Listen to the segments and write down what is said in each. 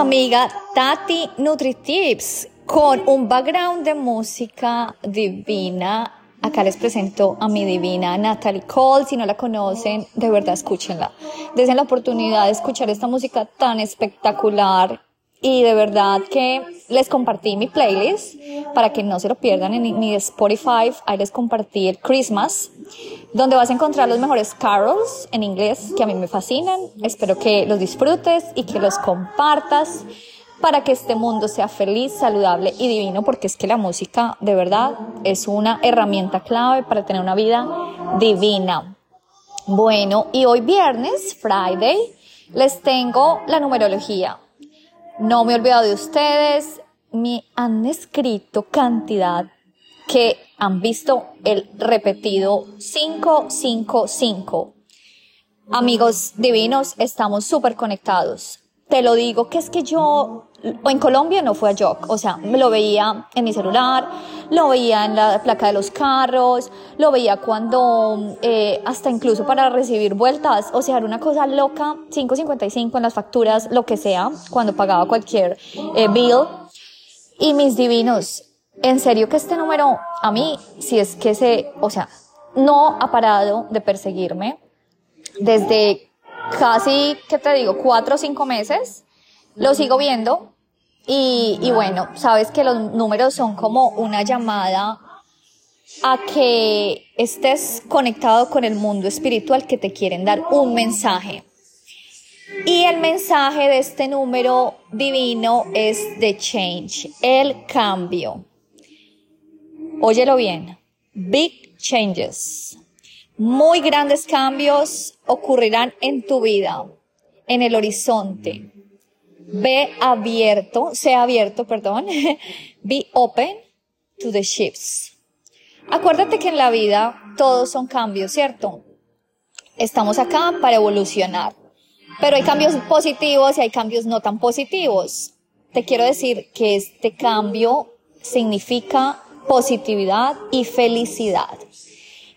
amiga Tati NutriTips con un background de música divina. Acá les presento a mi divina Natalie Cole. Si no la conocen, de verdad escúchenla. Desen la oportunidad de escuchar esta música tan espectacular y de verdad que les compartí mi playlist para que no se lo pierdan en mi Spotify. Ahí les compartí el Christmas, donde vas a encontrar los mejores carols en inglés que a mí me fascinan. Espero que los disfrutes y que los compartas para que este mundo sea feliz, saludable y divino, porque es que la música de verdad es una herramienta clave para tener una vida divina. Bueno, y hoy viernes, Friday, les tengo la numerología. No me he olvidado de ustedes, me han escrito cantidad que han visto el repetido 555. Amigos divinos, estamos súper conectados. Te lo digo que es que yo en Colombia no fue a Jock, o sea, lo veía en mi celular, lo veía en la placa de los carros, lo veía cuando, eh, hasta incluso para recibir vueltas, o sea, era una cosa loca, 5.55 en las facturas, lo que sea, cuando pagaba cualquier eh, bill. Y mis divinos, en serio que este número, a mí, si es que se, o sea, no ha parado de perseguirme desde casi, ¿qué te digo?, cuatro o cinco meses lo sigo viendo y, y bueno, sabes que los números son como una llamada a que estés conectado con el mundo espiritual que te quieren dar un mensaje. Y el mensaje de este número divino es de change, el cambio. Óyelo bien, big changes. Muy grandes cambios ocurrirán en tu vida, en el horizonte. Be abierto, sea abierto, perdón. Be open to the shifts. Acuérdate que en la vida todos son cambios, ¿cierto? Estamos acá para evolucionar. Pero hay cambios positivos y hay cambios no tan positivos. Te quiero decir que este cambio significa positividad y felicidad.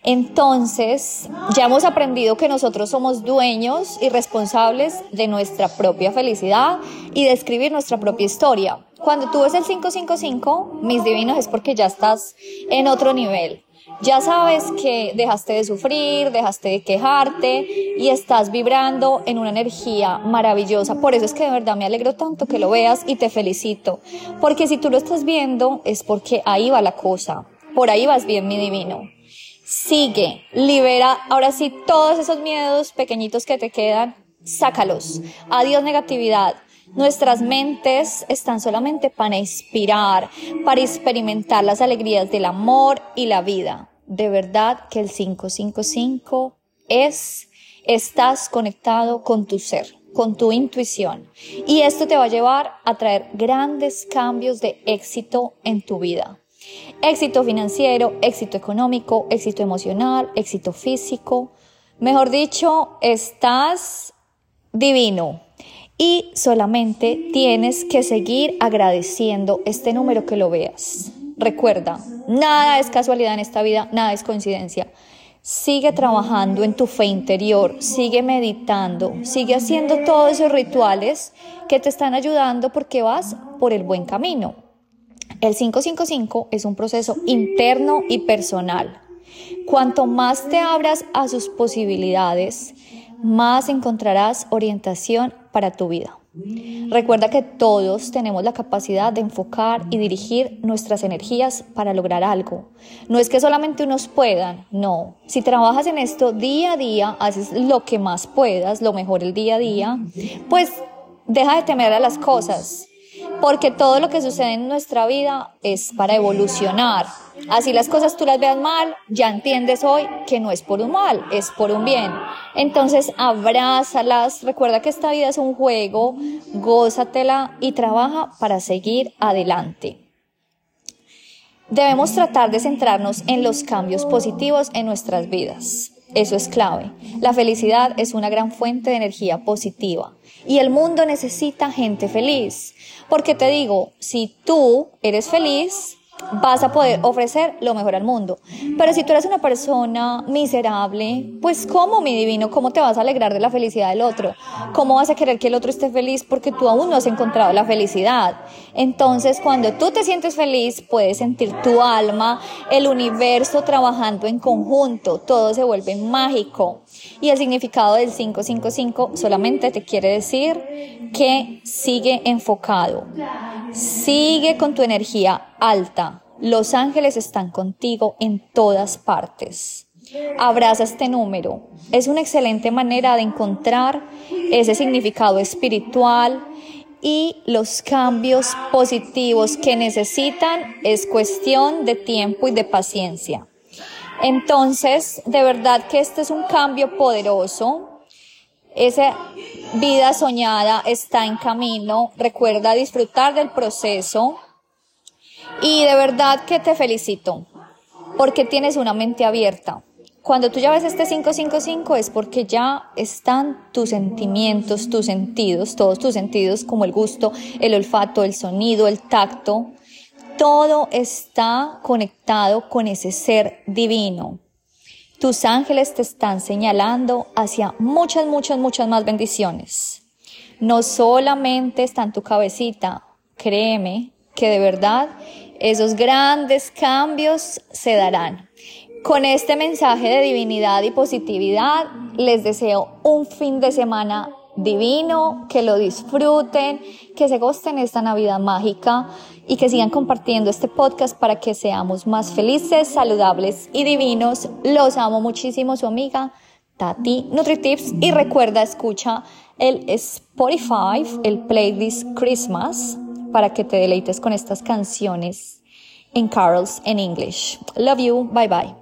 Entonces, ya hemos aprendido que nosotros somos dueños y responsables de nuestra propia felicidad y de escribir nuestra propia historia. Cuando tú ves el 555, mis divinos, es porque ya estás en otro nivel. Ya sabes que dejaste de sufrir, dejaste de quejarte y estás vibrando en una energía maravillosa. Por eso es que de verdad me alegro tanto que lo veas y te felicito. Porque si tú lo estás viendo es porque ahí va la cosa. Por ahí vas bien, mi divino sigue, libera ahora sí todos esos miedos pequeñitos que te quedan, sácalos. Adiós negatividad. Nuestras mentes están solamente para inspirar, para experimentar las alegrías del amor y la vida. De verdad que el 555 es, estás conectado con tu ser, con tu intuición. Y esto te va a llevar a traer grandes cambios de éxito en tu vida. Éxito financiero, éxito económico, éxito emocional, éxito físico. Mejor dicho, estás divino. Y solamente tienes que seguir agradeciendo este número que lo veas. Recuerda, nada es casualidad en esta vida, nada es coincidencia. Sigue trabajando en tu fe interior, sigue meditando, sigue haciendo todos esos rituales que te están ayudando porque vas por el buen camino. El 555 es un proceso interno y personal. Cuanto más te abras a sus posibilidades, más encontrarás orientación para tu vida. Recuerda que todos tenemos la capacidad de enfocar y dirigir nuestras energías para lograr algo. No es que solamente unos puedan, no. Si trabajas en esto día a día, haces lo que más puedas, lo mejor el día a día, pues deja de temer a las cosas porque todo lo que sucede en nuestra vida es para evolucionar. Así las cosas tú las veas mal, ya entiendes hoy que no es por un mal, es por un bien. Entonces abrázalas, recuerda que esta vida es un juego, gózatela y trabaja para seguir adelante. Debemos tratar de centrarnos en los cambios positivos en nuestras vidas. Eso es clave. La felicidad es una gran fuente de energía positiva y el mundo necesita gente feliz. Porque te digo, si tú eres feliz, vas a poder ofrecer lo mejor al mundo. Pero si tú eres una persona miserable, pues ¿cómo, mi divino? ¿Cómo te vas a alegrar de la felicidad del otro? ¿Cómo vas a querer que el otro esté feliz porque tú aún no has encontrado la felicidad? Entonces, cuando tú te sientes feliz, puedes sentir tu alma, el universo trabajando en conjunto, todo se vuelve mágico. Y el significado del 555 solamente te quiere decir que sigue enfocado, sigue con tu energía alta. Los ángeles están contigo en todas partes. Abraza este número. Es una excelente manera de encontrar ese significado espiritual y los cambios positivos que necesitan es cuestión de tiempo y de paciencia. Entonces, de verdad que este es un cambio poderoso. Esa vida soñada está en camino. Recuerda disfrutar del proceso. Y de verdad que te felicito porque tienes una mente abierta. Cuando tú ya ves este 555 es porque ya están tus sentimientos, tus sentidos, todos tus sentidos como el gusto, el olfato, el sonido, el tacto, todo está conectado con ese ser divino. Tus ángeles te están señalando hacia muchas, muchas, muchas más bendiciones. No solamente está en tu cabecita, créeme que de verdad esos grandes cambios se darán. Con este mensaje de divinidad y positividad, les deseo un fin de semana divino, que lo disfruten, que se gosten esta Navidad mágica y que sigan compartiendo este podcast para que seamos más felices, saludables y divinos. Los amo muchísimo, su amiga Tati NutriTips y recuerda, escucha el Spotify, el playlist Christmas para que te deleites con estas canciones en carols en English. Love you, bye bye.